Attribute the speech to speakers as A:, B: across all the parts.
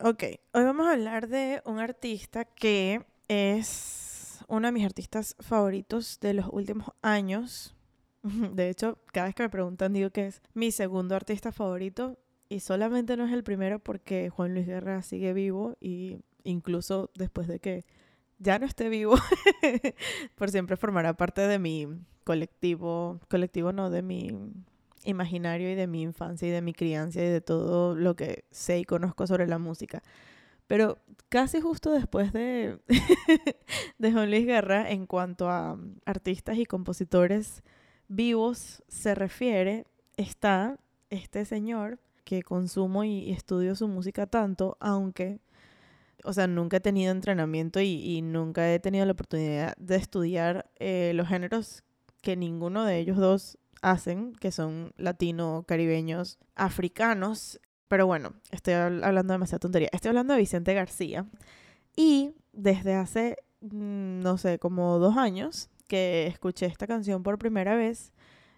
A: Ok, hoy vamos a hablar de un artista que es uno de mis artistas favoritos de los últimos años. De hecho, cada vez que me preguntan digo que es mi segundo artista favorito y solamente no es el primero porque Juan Luis Guerra sigue vivo y incluso después de que ya no esté vivo, por siempre formará parte de mi colectivo, colectivo no, de mi imaginario y de mi infancia y de mi crianza y de todo lo que sé y conozco sobre la música. Pero casi justo después de, de Juan Luis Guerra, en cuanto a artistas y compositores vivos se refiere, está este señor que consumo y, estudio su música tanto, aunque, o sea, nunca he tenido entrenamiento y, nunca he tenido la oportunidad de estudiar eh, los géneros que ninguno de ellos dos hacen, que son latino, caribeños, africanos. Pero bueno, estoy hablando demasiada tontería. Estoy hablando de Vicente García. Y desde hace, mm, no sé, como dos años que escuché esta canción por primera vez,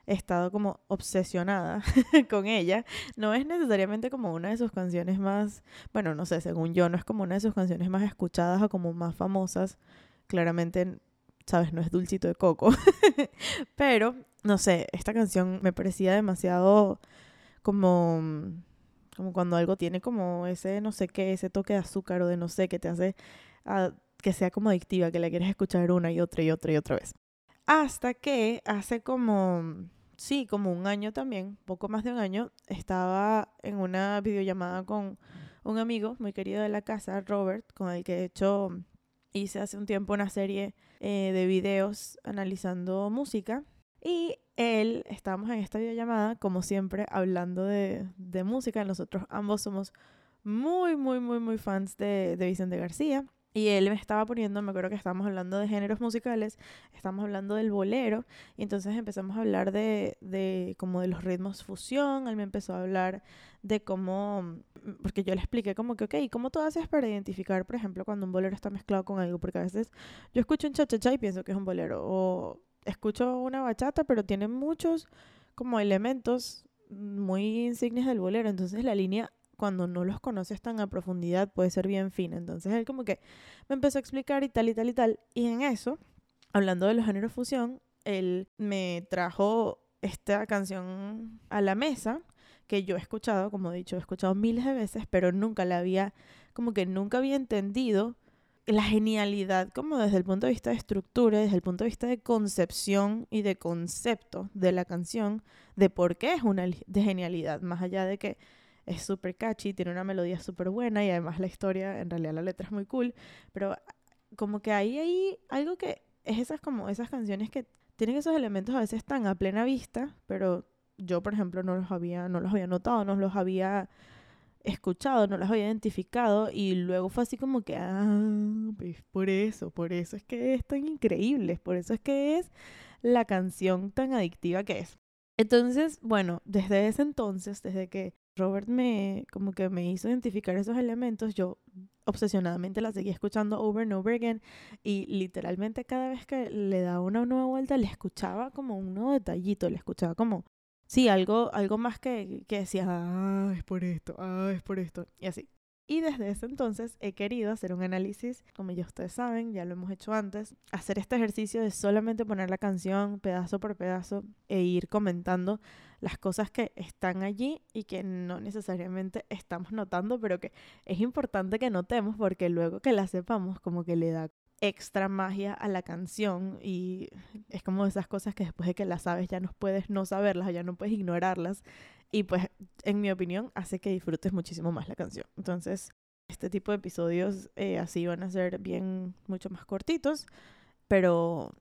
A: he estado como obsesionada con ella. No es necesariamente como una de sus canciones más, bueno, no sé, según yo, no es como una de sus canciones más escuchadas o como más famosas. Claramente sabes, no es dulcito de coco. Pero, no sé, esta canción me parecía demasiado como, como cuando algo tiene como ese, no sé qué, ese toque de azúcar o de no sé, que te hace que sea como adictiva, que la quieres escuchar una y otra y otra y otra vez. Hasta que hace como, sí, como un año también, poco más de un año, estaba en una videollamada con un amigo muy querido de la casa, Robert, con el que he hecho hice hace un tiempo una serie eh, de videos analizando música y él, estábamos en esta videollamada, como siempre, hablando de, de música. Nosotros ambos somos muy, muy, muy, muy fans de, de Vicente García. Y él me estaba poniendo, me acuerdo que estábamos hablando de géneros musicales, estamos hablando del bolero, y entonces empezamos a hablar de, de como de los ritmos fusión, él me empezó a hablar de cómo, porque yo le expliqué como que, ok, ¿cómo tú haces para identificar, por ejemplo, cuando un bolero está mezclado con algo? Porque a veces yo escucho un cha-cha-cha y pienso que es un bolero, o escucho una bachata, pero tiene muchos como elementos muy insignes del bolero, entonces la línea cuando no los conoces tan a profundidad puede ser bien fina. Entonces él como que me empezó a explicar y tal y tal y tal. Y en eso, hablando de los géneros fusión, él me trajo esta canción a la mesa que yo he escuchado, como he dicho, he escuchado miles de veces, pero nunca la había, como que nunca había entendido la genialidad como desde el punto de vista de estructura, desde el punto de vista de concepción y de concepto de la canción, de por qué es una de genialidad, más allá de que es súper catchy, tiene una melodía súper buena y además la historia, en realidad la letra es muy cool, pero como que hay algo que es esas como esas canciones que tienen esos elementos a veces tan a plena vista, pero yo por ejemplo no los había no los había notado, no los había escuchado, no los había identificado y luego fue así como que ah, pues por eso, por eso es que es tan increíble, por eso es que es la canción tan adictiva que es. Entonces, bueno, desde ese entonces, desde que Robert me como que me hizo identificar esos elementos, yo obsesionadamente la seguía escuchando over and over again y literalmente cada vez que le daba una nueva vuelta le escuchaba como un nuevo detallito, le escuchaba como sí, algo algo más que, que decía, ah, es por esto, ah, es por esto y así. Y desde ese entonces he querido hacer un análisis, como ya ustedes saben, ya lo hemos hecho antes, hacer este ejercicio de solamente poner la canción pedazo por pedazo e ir comentando las cosas que están allí y que no necesariamente estamos notando, pero que es importante que notemos porque luego que la sepamos como que le da extra magia a la canción y es como esas cosas que después de que las sabes ya no puedes no saberlas, ya no puedes ignorarlas y pues, en mi opinión, hace que disfrutes muchísimo más la canción. Entonces, este tipo de episodios eh, así van a ser bien, mucho más cortitos, pero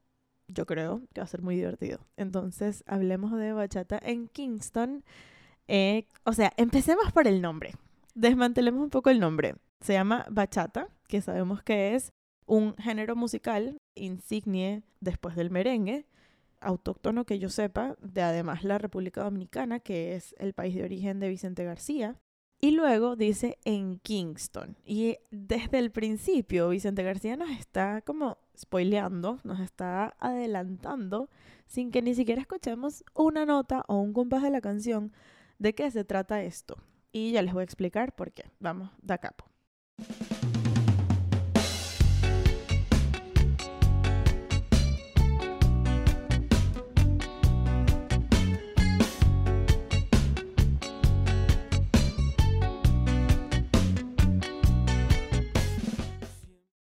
A: yo creo que va a ser muy divertido. Entonces, hablemos de bachata en Kingston. Eh, o sea, empecemos por el nombre. Desmantelemos un poco el nombre. Se llama bachata, que sabemos que es un género musical insignia después del merengue, autóctono que yo sepa, de además la República Dominicana, que es el país de origen de Vicente García. Y luego dice en Kingston. Y desde el principio Vicente García nos está como spoileando, nos está adelantando sin que ni siquiera escuchemos una nota o un compás de la canción de qué se trata esto. Y ya les voy a explicar por qué. Vamos, da capo.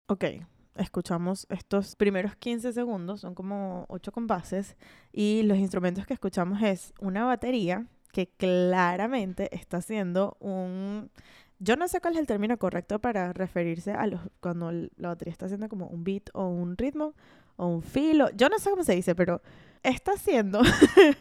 A: Ok, escuchamos estos primeros 15 segundos, son como 8 compases, y los instrumentos que escuchamos es una batería que claramente está haciendo un... Yo no sé cuál es el término correcto para referirse a los cuando la batería está haciendo como un beat o un ritmo o un filo. Yo no sé cómo se dice, pero está haciendo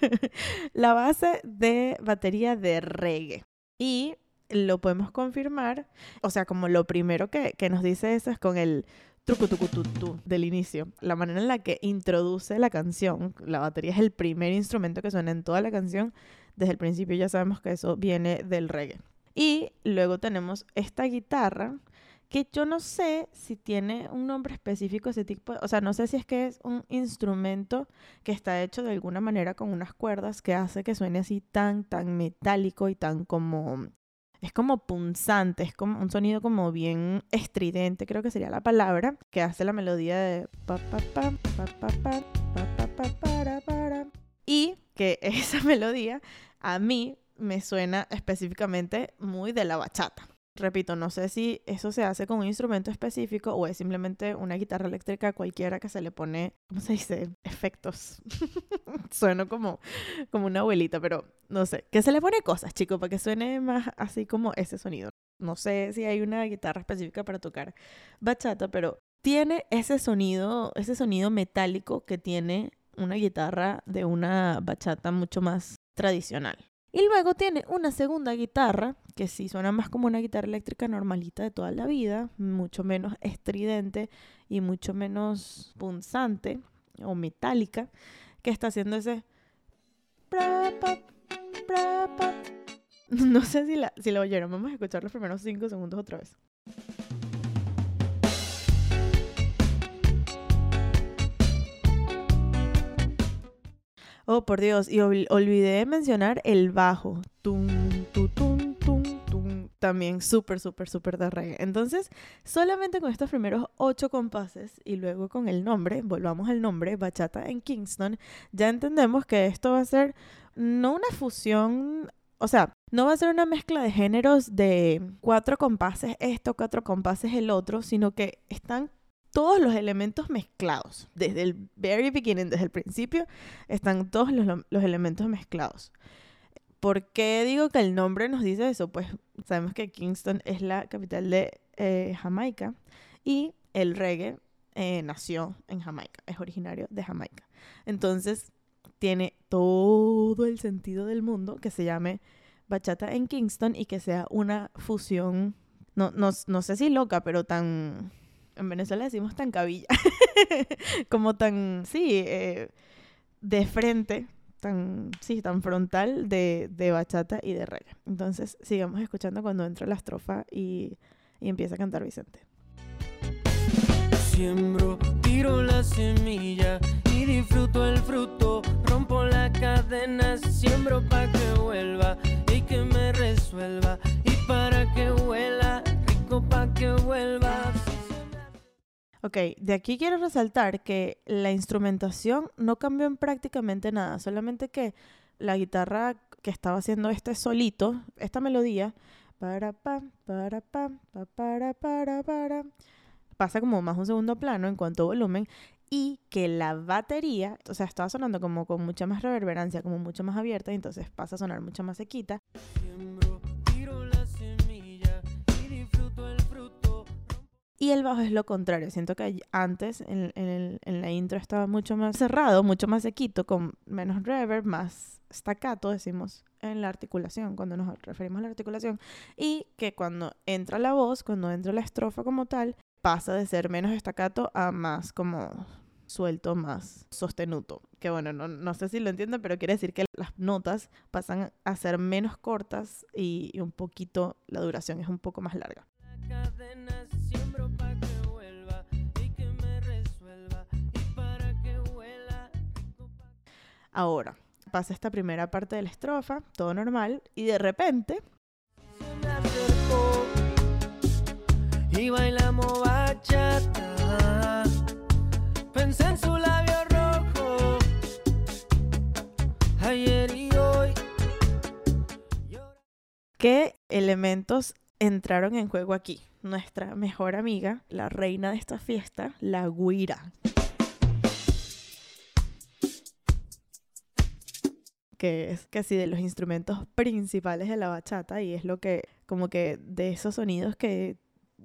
A: la base de batería de reggae. Y lo podemos confirmar, o sea, como lo primero que, que nos dice eso es con el trucutucututu del inicio. La manera en la que introduce la canción, la batería es el primer instrumento que suena en toda la canción. Desde el principio ya sabemos que eso viene del reggae. Y luego tenemos esta guitarra que yo no sé si tiene un nombre específico ese tipo, o sea, no sé si es que es un instrumento que está hecho de alguna manera con unas cuerdas que hace que suene así tan, tan metálico y tan como es como punzante, es como un sonido como bien estridente, creo que sería la palabra, que hace la melodía de pa pa pa pa pa pa pa pa para para y que esa melodía a mí me suena específicamente muy de la bachata. Repito, no sé si eso se hace con un instrumento específico o es simplemente una guitarra eléctrica cualquiera que se le pone, ¿cómo se dice? Efectos. Sueno como, como una abuelita, pero no sé. Que se le pone cosas, chicos, para que suene más así como ese sonido. No sé si hay una guitarra específica para tocar bachata, pero tiene ese sonido, ese sonido metálico que tiene una guitarra de una bachata mucho más tradicional. Y luego tiene una segunda guitarra, que sí suena más como una guitarra eléctrica normalita de toda la vida, mucho menos estridente y mucho menos punzante o metálica, que está haciendo ese... No sé si la, si oyeron, vamos a escuchar los primeros cinco segundos otra vez. Oh, por Dios, y olvidé mencionar el bajo. Tum, tum, tum, tum. También súper, súper, súper de reggae. Entonces, solamente con estos primeros ocho compases y luego con el nombre, volvamos al nombre, Bachata en Kingston, ya entendemos que esto va a ser no una fusión o sea, no va a ser una mezcla de géneros de cuatro compases esto, cuatro compases el otro, sino que están todos los elementos mezclados. Desde el very beginning, desde el principio, están todos los, elementos mezclados. ¿Por qué digo que el nombre nos dice eso? Pues sabemos que Kingston es la capital de eh, Jamaica y el reggae eh, nació en Jamaica, es originario de Jamaica. Entonces, tiene todo el sentido del mundo que se llame bachata en Kingston y que sea una fusión, no, no, no sé si loca, pero tan en Venezuela decimos tan cabilla, como tan, sí, eh, de frente, tan, sí, tan frontal de, de, bachata y de reggae. Entonces, sigamos escuchando cuando entra la estrofa y, y empieza a cantar Vicente.
B: Siembro, tiro la semilla y disfruto el fruto, rompo la cadena, siembro para que vuelva y que me resuelva y para que huela, rico para que vuelva.
A: Ok, de aquí quiero resaltar que la instrumentación no cambió en prácticamente nada, solamente que la guitarra que estaba haciendo este solito, esta melodía, para pa, para pa, para para para, pasa como más un segundo plano en cuanto a volumen y que la batería, o sea, estaba sonando como con mucha más reverberancia, como mucho más abierta, y entonces pasa a sonar mucho más sequita. Y el bajo es lo contrario. Siento que antes en, en, la intro estaba mucho más cerrado, mucho más sequito, con menos reverb, más staccato, decimos en la articulación, cuando nos referimos a la articulación. Y que cuando entra la voz, cuando entra la estrofa como tal, pasa de ser menos staccato a más como suelto, más sostenuto. Que bueno, no, no sé si lo entienden, pero quiere decir que las notas pasan a ser menos cortas y, y un poquito, la duración es un poco más larga. Ahora, pasa esta primera parte de la estrofa, todo normal, y de repente...
B: Y bailamos bachata. Pensé en su labio rojo. Ayer y hoy.
A: ¿Qué elementos entraron en juego aquí nuestra mejor amiga, la reina de esta fiesta, la guira. Que es casi de los instrumentos principales de la bachata y es lo que como que de esos sonidos que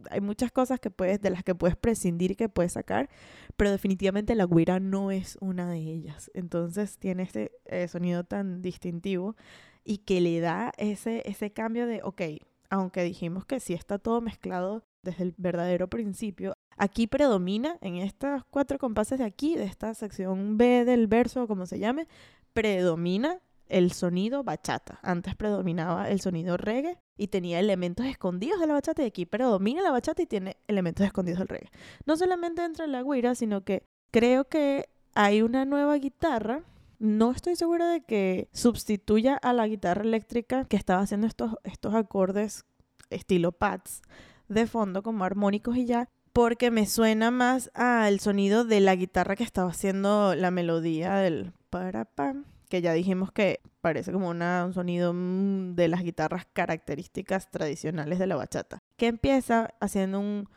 A: hay muchas cosas que puedes de las que puedes prescindir que puedes sacar, pero definitivamente la guira no es una de ellas. Entonces tiene este sonido tan distintivo y que le da ese ese cambio de, ok, aunque dijimos que sí está todo mezclado desde el verdadero principio, aquí predomina en estas cuatro compases de aquí, de esta sección B del verso, como se llame, predomina el sonido bachata. Antes predominaba el sonido reggae y tenía elementos escondidos de la bachata y aquí predomina la bachata y tiene elementos escondidos del reggae. No solamente entra la guira, sino que creo que hay una nueva guitarra. No estoy segura de que sustituya a la guitarra eléctrica que estaba haciendo estos, estos acordes estilo pads de fondo como armónicos y ya, porque me suena más al sonido de la guitarra que estaba haciendo la melodía del para pam que ya dijimos que parece como una, un sonido mm, de las guitarras características tradicionales de la bachata, que empieza haciendo un...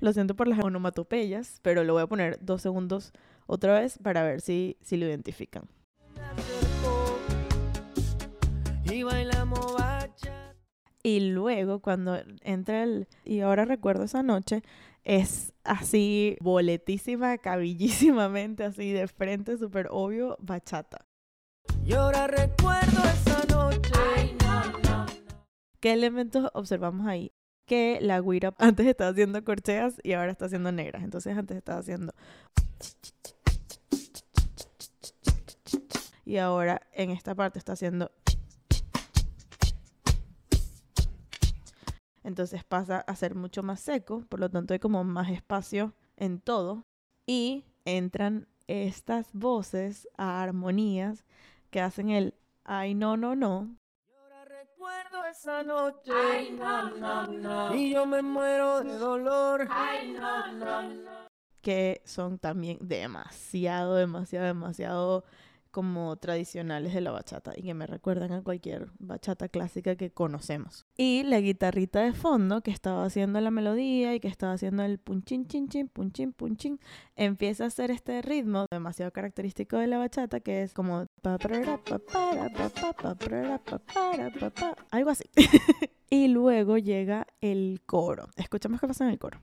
A: lo siento por las onomatopeyas, pero lo voy a poner dos segundos otra vez para ver si, si lo identifican. Y luego cuando entra el... Y ahora recuerdo esa noche, es así boletísima, cabillísimamente, así de frente, súper obvio, bachata.
B: Y ahora recuerdo esa noche.
A: ¿Qué elementos observamos ahí? Que la guira antes estaba haciendo corcheas y ahora está haciendo negras. Entonces antes estaba haciendo... Y ahora en esta parte está haciendo entonces pasa a ser mucho más seco, por lo tanto hay como más espacio en todo y entran estas voces a armonías que hacen el ay no no no.
B: recuerdo esa noche. Ay, no, no, no. Y yo me muero de dolor. Ay, no, no, no.
A: Que son también demasiado, demasiado, demasiado como tradicionales de la bachata y que me recuerdan a cualquier bachata clásica que conocemos. Y la guitarrita de fondo que estaba haciendo la melodía y que estaba haciendo el punchin chin chin punchin punchin empieza a hacer este ritmo demasiado característico de la bachata que es como algo así. y luego llega el coro. Escuchamos qué pasa en el coro.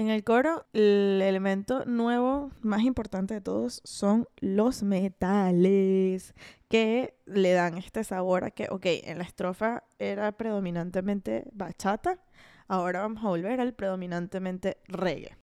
A: En el coro, el elemento nuevo más importante de todos son los metales, que le dan este sabor a que, ok, en la estrofa era predominantemente bachata, ahora vamos a volver al predominantemente reggae.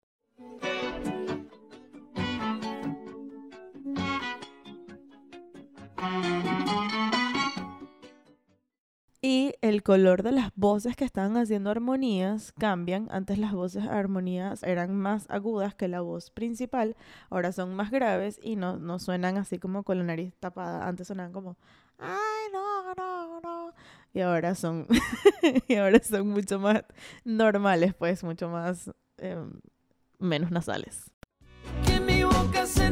A: El color de las voces que estaban haciendo armonías cambian. Antes las voces armonías eran más agudas que la voz principal, ahora son más graves y no, no suenan así como con la nariz tapada. Antes sonaban como, ay, no, no, no. Y ahora son, y ahora son mucho más normales, pues, mucho más, em, menos nasales.
B: Que mi boca se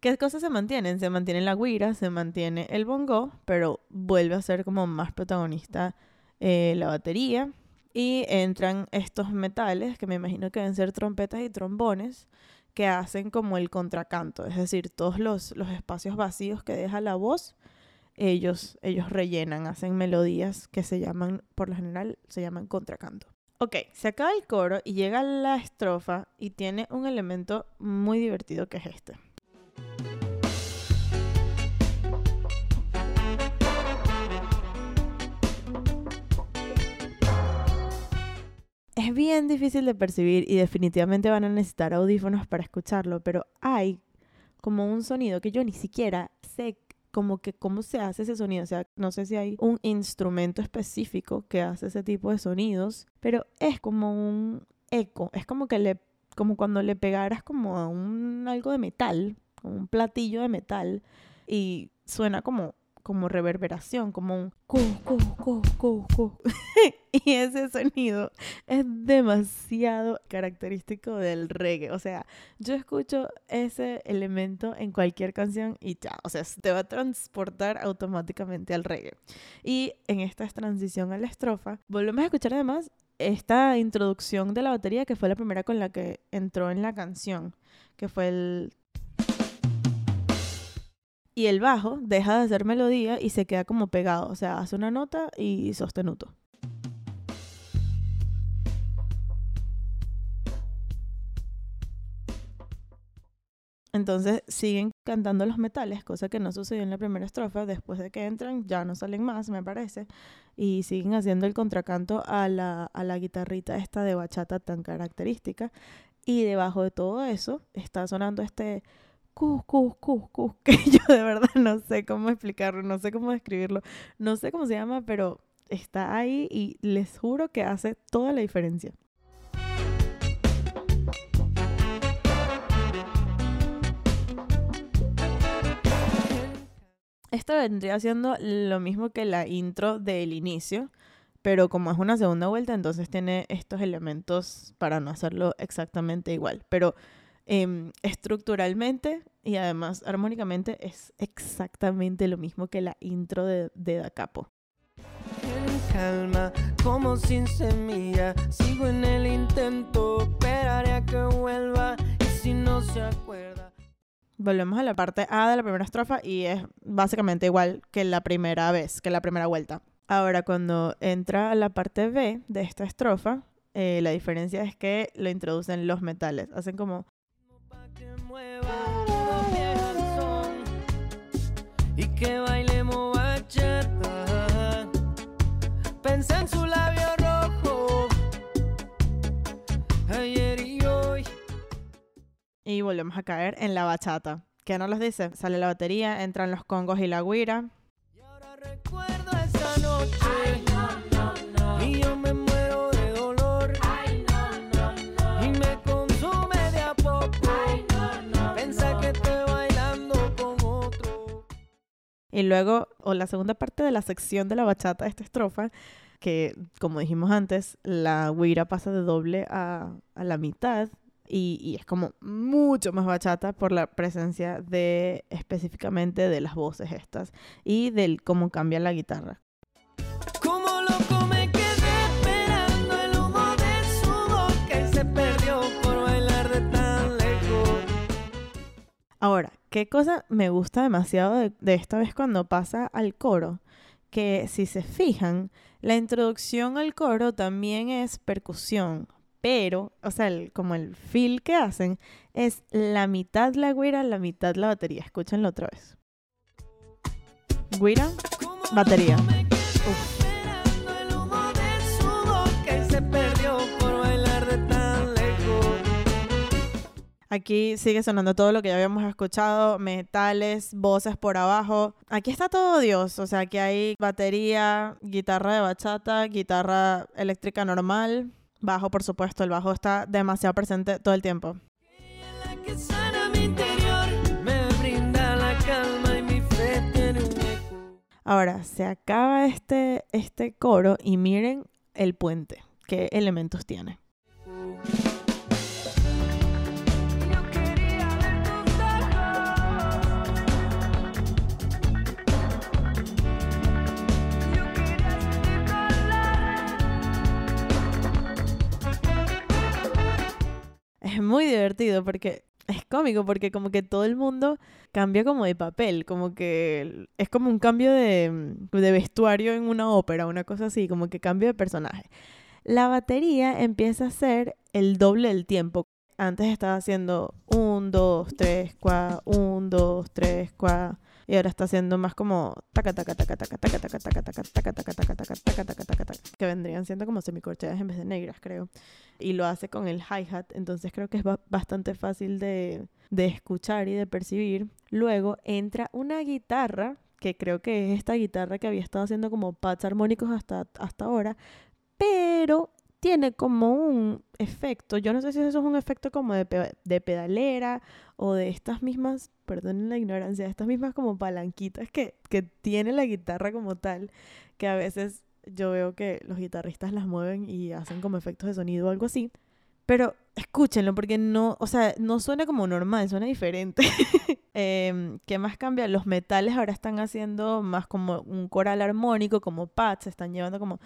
A: ¿Qué cosas se mantienen? Se mantiene la guira, se mantiene el bongo, pero vuelve a ser como más protagonista eh, la batería. Y entran estos metales, que me imagino que deben ser trompetas y trombones, que hacen como el contracanto. Es decir, todos los, los espacios vacíos que deja la voz, ellos, ellos rellenan, hacen melodías que se llaman, por lo general, se llaman contracanto. Ok, se acaba el coro y llega la estrofa y tiene un elemento muy divertido que es este. Es bien difícil de percibir y definitivamente van a necesitar audífonos para escucharlo, pero hay como un sonido que yo ni siquiera sé como que cómo se hace ese sonido. O sea, no sé si hay un instrumento específico que hace ese tipo de sonidos, pero es como un eco. Es como que le como cuando le pegaras como a un algo de metal, como un platillo de metal, y suena como como reverberación, como un cu, cu, cu, cu, cu. y ese sonido es demasiado característico del reggae. O sea, yo escucho ese elemento en cualquier canción y ya, o sea, te va a transportar automáticamente al reggae. Y en esta transición a la estrofa, volvemos a escuchar además esta introducción de la batería que fue la primera con la que entró en la canción, que fue el y el bajo deja de hacer melodía y se queda como pegado, o sea, hace una nota y sostenuto. Entonces siguen cantando los metales, cosa que no sucedió en la primera estrofa. Después de que entran, ya no salen más, me parece. Y siguen haciendo el contracanto a la, a la guitarrita esta de bachata tan característica. Y debajo de todo eso está sonando este cus, cus, cus, cus, que yo de verdad no sé cómo explicarlo, no sé cómo describirlo, no sé cómo se llama, pero está ahí y les juro que hace toda la diferencia. Esto vendría siendo lo mismo que la intro del inicio, pero como es una segunda vuelta, entonces tiene estos elementos para no hacerlo exactamente igual. Pero Em, estructuralmente y además armónicamente es exactamente lo mismo que la intro de, de Da Capo.
B: En calma, como sin semilla, sigo en el intento, esperaré a que vuelva y si no se acuerda.
A: Volvemos a la parte A de la primera estrofa y es básicamente igual que la primera vez, que la primera vuelta. Ahora, cuando entra a la parte B de esta estrofa, eh, la diferencia es que lo introducen los metales. Hacen como
B: y
A: volvemos a caer en la bachata. ¿Qué nos los dice? Sale la batería, entran los congos y la guira.
B: Y ahora recuerdo esa noche. Y yo me Y
A: luego, o la segunda parte de la sección de la bachata esta estrofa, que como dijimos antes, la guira pasa de doble a, a la mitad y, y es como mucho más bachata por la presencia de específicamente de las voces estas y del cómo cambia la guitarra.
B: Como loco me quedé esperando el humo de su boca y se perdió por bailar de tan lejos.
A: Ahora, ¿qué cosa me gusta demasiado de, esta vez cuando pasa al coro? Que si se fijan, la introducción al coro también es percusión, pero, o sea, como el feel que hacen es la mitad la guira, la mitad la batería. Escúchenlo otra vez. Guira, batería. Aquí sigue sonando todo lo que ya habíamos escuchado, metales, voces por abajo. Aquí está todo Dios, o sea, aquí hay batería, guitarra de bachata, guitarra eléctrica normal, bajo por supuesto, el bajo está demasiado presente todo el tiempo. Ahora, se acaba este, este coro y miren el puente, qué elementos tiene. Es muy divertido porque es cómico porque como que todo el mundo cambia como de papel, como que es como un cambio de, de vestuario en una ópera, una cosa así, como que cambio de personaje. La batería empieza a ser el doble del tiempo. Antes estaba haciendo un, dos, tres, cua, un, dos, tres, cua. Y ahora está haciendo más como taca taca taca taca taca taca taca taca taca taca taca taca taca taca taca taca que vendrían siendo como semicorcheas en vez de negras, creo y lo hace con el hi-hat, entonces creo que es ba- bastante fácil de, de escuchar y de percibir. Luego entra una guitarra, que creo que es esta guitarra que había estado haciendo como pads armónicos hasta, hasta ahora, pero tiene como un efecto, yo no sé si eso es un efecto como de, de pedalera o de estas mismas, perdonen la ignorancia, de estas mismas como palanquitas que, que tiene la guitarra como tal, que a veces yo veo que los guitarristas las mueven y hacen como efectos de sonido o algo así. Pero escúchenlo porque no, o sea, no suena como normal, suena diferente. eh, ¿Qué más cambia? Los metales ahora están haciendo más como un coral armónico, como pads, están llevando como...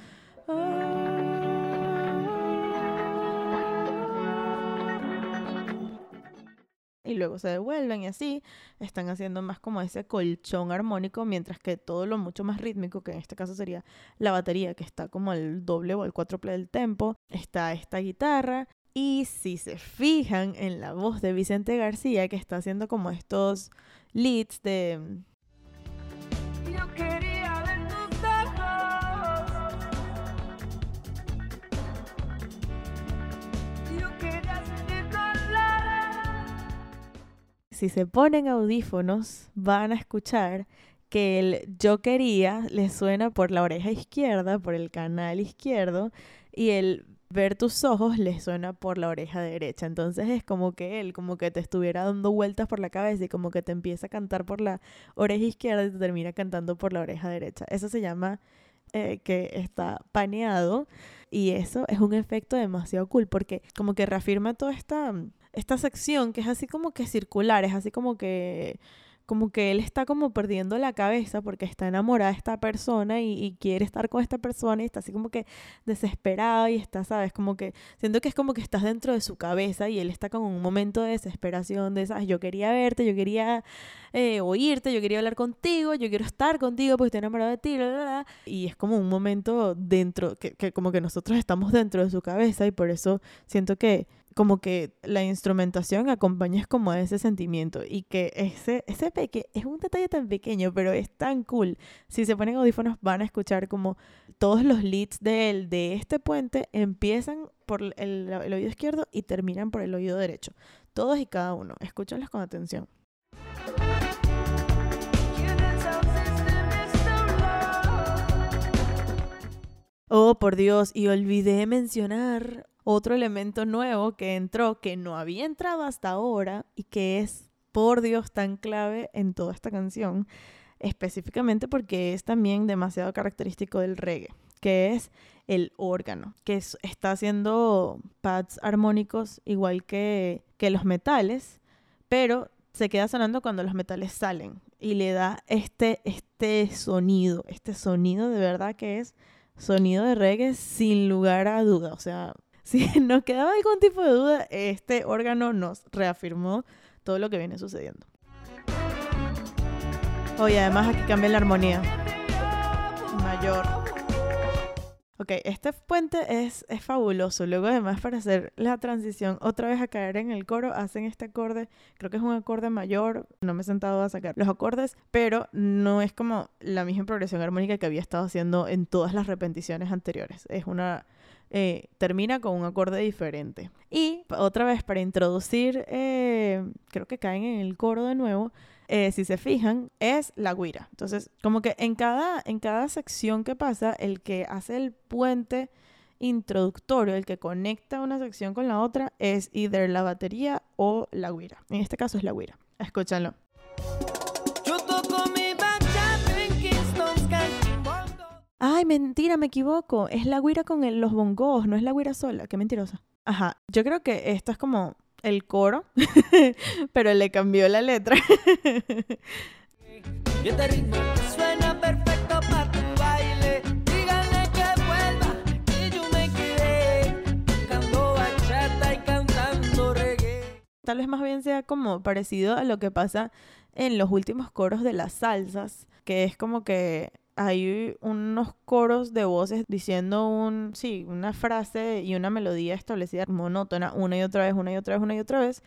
A: y luego se devuelven y así están haciendo más como ese colchón armónico, mientras que todo lo mucho más rítmico, que en este caso sería la batería, que está como el doble o el cuádruple del tempo, está esta guitarra. Y si se fijan en la voz de Vicente García, que está haciendo como estos leads de... Si se ponen audífonos, van a escuchar que el yo quería le suena por la oreja izquierda, por el canal izquierdo, y el ver tus ojos le suena por la oreja derecha. Entonces es como que él, como que te estuviera dando vueltas por la cabeza y como que te empieza a cantar por la oreja izquierda y te termina cantando por la oreja derecha. Eso se llama eh, que está paneado y eso es un efecto demasiado cool porque como que reafirma toda esta, esta sección que es así como que circular, es así como que como que él está como perdiendo la cabeza porque está enamorada de esta persona y, quiere estar con esta persona y está así como que desesperado y está, ¿sabes? Como que siento que es como que estás dentro de su cabeza y él está como en un momento de desesperación, de, ¿sabes? Yo quería verte, yo quería eh, oírte, yo quería hablar contigo, yo quiero estar contigo porque estoy enamorado de ti, y es como un momento dentro, que como que nosotros estamos dentro de su cabeza y por eso siento que como que la instrumentación acompaña como ese sentimiento y que ese, ese peque es un detalle tan pequeño, pero es tan cool. Si se ponen audífonos van a escuchar como todos los leads de él, de este puente, empiezan por el, el oído izquierdo y terminan por el oído derecho. Todos y cada uno. Escúchanlos con atención. Oh, por Dios, y olvidé mencionar otro elemento nuevo que entró, que no había entrado hasta ahora y que es, por Dios, tan clave en toda esta canción, específicamente porque es también demasiado característico del reggae, que es el órgano, que está haciendo pads armónicos igual que, que los metales, pero se queda sonando cuando los metales salen y le da este, este sonido, este sonido de verdad que es sonido de reggae sin lugar a duda, o sea, si nos quedaba algún tipo de duda, este órgano nos reafirmó todo lo que viene sucediendo. Oye, además aquí cambia la armonía. Mayor. Ok, este puente es, es fabuloso. Luego además para hacer la transición otra vez a caer en el coro, hacen este acorde, creo que es un acorde mayor, no me he sentado a sacar los acordes, pero no es como la misma progresión armónica que había estado haciendo en todas las repeticiones anteriores. Es una eh, termina con un acorde diferente. Y otra vez, para introducir, eh, creo que caen en el coro de nuevo, eh, si se fijan, es la guira. Entonces, como que en cada, en cada sección que pasa, el que hace el puente introductorio, el que conecta una sección con la otra, es either la batería o la guira. En este caso es la guira. Escúchanlo. Ay, mentira, me equivoco. Es la guira con los bongos, no es la guira sola. Qué mentirosa. Ajá, yo creo que esto es como el coro, pero le cambió la letra. suena perfecto para tu baile. Díganle que vuelva, y yo me quedé cantando bachata y cantando reggae. Tal vez más bien sea como parecido a lo que pasa en los últimos coros de las salsas, que es como que hay unos coros de voces diciendo un, sí, una frase y una melodía establecida monótona una y otra vez, una y otra vez, una y otra vez.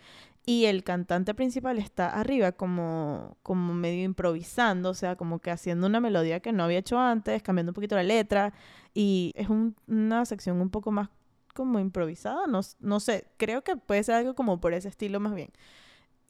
A: Y el cantante principal está arriba como, como medio improvisando, o sea, como que haciendo una melodía que no había hecho antes, cambiando un poquito la letra. Y es una sección un poco más como improvisada, no, no sé, creo que puede ser algo como por ese estilo más bien.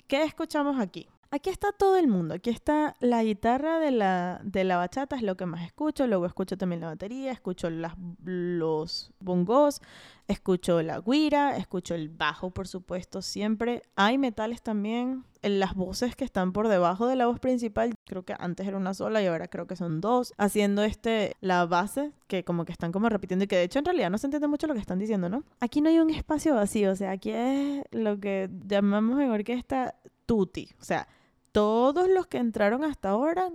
A: ¿Qué escuchamos aquí? Aquí está todo el mundo. Aquí está la guitarra de la, de la bachata, es lo que más escucho. Luego escucho también la batería, escucho las, los bongos, escucho la guira, escucho el bajo, por supuesto, siempre. Hay metales también. Las voces que están por debajo de la voz principal, creo que antes era una sola y ahora creo que son dos, haciendo este, la base, que como que están como repitiendo y que de hecho en realidad no se entiende mucho lo que están diciendo, ¿no? Aquí no hay un espacio vacío, o sea, aquí es lo que llamamos en orquesta tutti, o sea, todos los que entraron hasta ahora,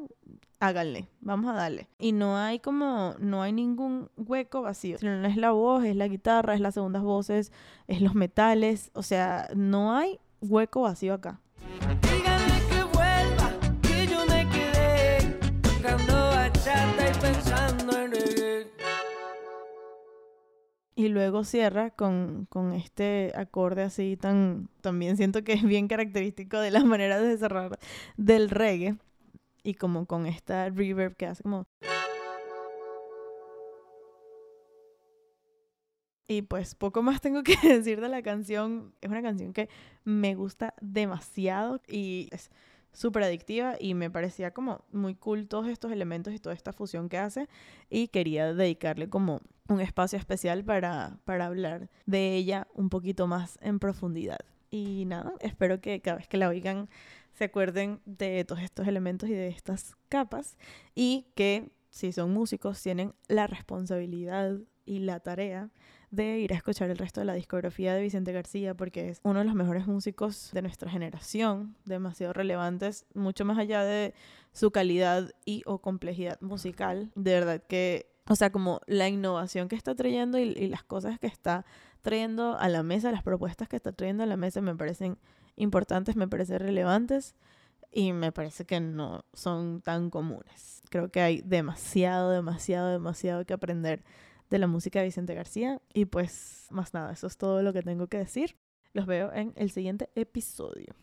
A: háganle, vamos a darle. Y no hay como, no hay ningún hueco vacío. No es la voz, es la guitarra, es las segundas voces, es los metales, o sea, no hay hueco vacío acá. Y luego cierra con, con este acorde así tan... También siento que es bien característico de la manera de cerrar del reggae. Y como con esta reverb que hace como... Y pues poco más tengo que decir de la canción. Es una canción que me gusta demasiado y es súper adictiva y me parecía como muy cool todos estos elementos y toda esta fusión que hace y quería dedicarle como un espacio especial para, para hablar de ella un poquito más en profundidad. Y nada, espero que cada vez que la oigan se acuerden de todos estos elementos y de estas capas y que si son músicos tienen la responsabilidad y la tarea de ir a escuchar el resto de la discografía de Vicente García porque es uno de los mejores músicos de nuestra generación, demasiado relevantes, mucho más allá de su calidad y o complejidad musical. De verdad que, o sea, como la innovación que está trayendo y, y las cosas que está trayendo a la mesa, las propuestas que está trayendo a la mesa me parecen importantes, me parecen relevantes y me parece que no son tan comunes. Creo que hay demasiado, demasiado, demasiado que aprender de la música de Vicente García. Y pues más nada, eso es todo lo que tengo que decir. Los veo en el siguiente episodio.